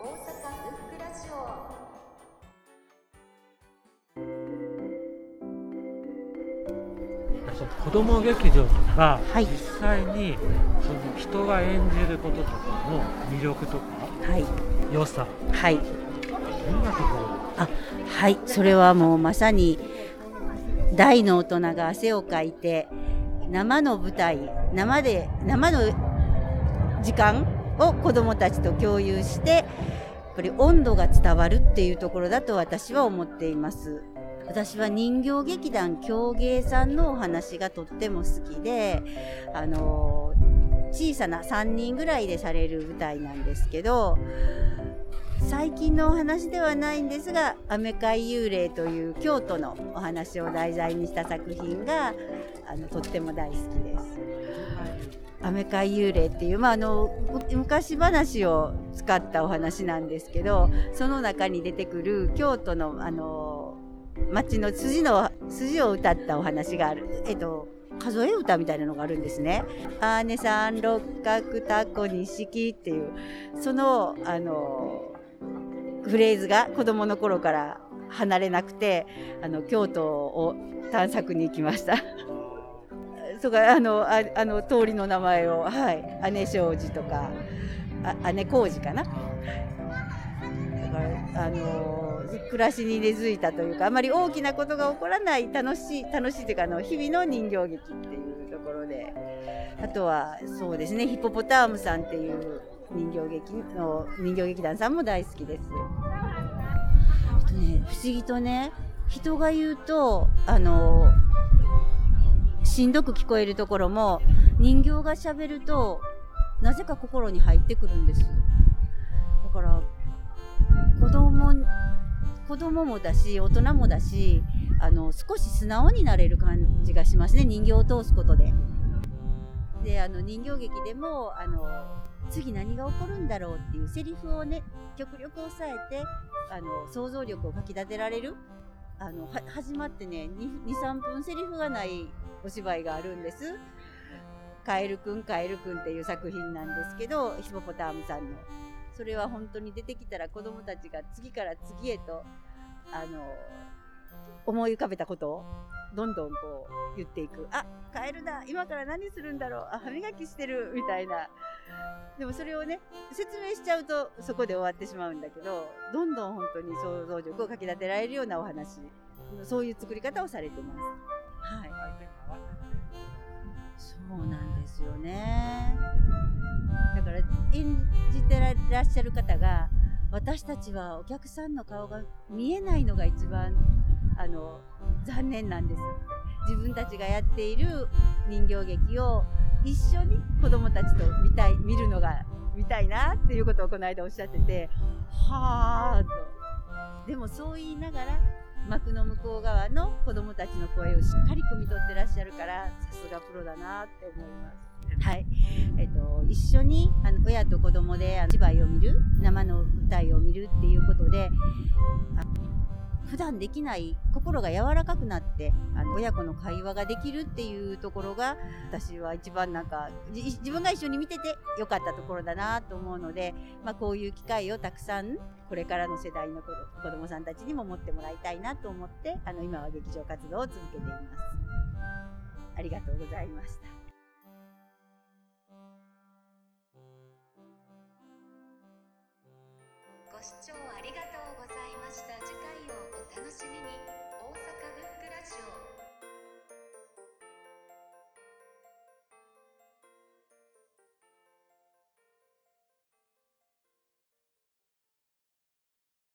大阪ブックラジオ子供劇場とか、はい。実際にその人が演じることとかの魅力とかはい。良さ。はい。どんなところあはい。それはもうまさに大の大人が汗をかいて生の舞台生で生の時間を子どもたちと共有してやっぱり温度が伝わるっていうところだと私は思っています。私は人形劇団狂芸さんのお話がとっても好きであの小さな3人ぐらいでされる舞台なんですけど最近のお話ではないんですが「アメ海幽霊」という京都のお話を題材にした作品があのとっても大好きです。アメ海幽霊っていう、まあ、あのむ昔話を使ったお話なんですけどその中に出てくる京都のあの町の筋の筋を歌ったお話がある。えっと数え歌みたいなのがあるんですね。あーねさん六角タコ錦っていうそのあのフレーズが子供の頃から離れなくてあの京都を探索に行きました。そうかあのああの通りの名前をはい姉庄司とかあ姉小路かな？だからあの暮らしに根付いたというかあまり大きなことが起こらない楽しい楽しいというかあの日々の人形劇っていうところであとはそうですねヒポポタームさんっていう人形劇の人形劇団さんも大好きです。えっとね、不思議とね人が言うとあのしんどく聞こえるところも人形がしゃべるとなぜか心に入ってくるんです。だから子供子供もだし大人もだしあの少し素直になれる感じがしますね人形を通すことで。であの人形劇でもあの次何が起こるんだろうっていうセリフをね極力抑えてあの想像力をかき立てられるあの始まってね23分セリフがないお芝居があるんです。カエルくんカエルくんっていう作品なんですけどヒポポタームさんのそれは本当に出てきたら子供たちが次から次へとあの思い浮かべたことをどんどんこう言っていく。あカエルだ。今から何するんだろう。あ歯磨きしてる。みたいな。でもそれをね説明しちゃうとそこで終わってしまうんだけどどんどん本当に想像力をかき立てられるようなお話。そういう作り方をされてます。はい。そうなんですよね。だから演じてらっしゃる方が私たちはお客さんの顔が見えないのが一番あの残念なんです自分たちがやっている人形劇を一緒に子供たちと見たい見るのが見たいなっていうことをこの間おっしゃっててはあとでもそう言いながら幕の向こう側の子供たちの声をしっかり汲み取ってらっしゃるからさすがプロだなって思います。はい、えっと、一緒にあの親と子供であの芝居を見る生の舞台を見るっていうことであ普段できない心が柔らかくなってあの親子の会話ができるっていうところが私は一番なんかじ自分が一緒に見ててよかったところだなと思うので、まあ、こういう機会をたくさんこれからの世代の子子どもさんたちにも持ってもらいたいなと思ってあの今は劇場活動を続けています。ありがとうございました。視聴ありがとうございました。次回をお楽しみに。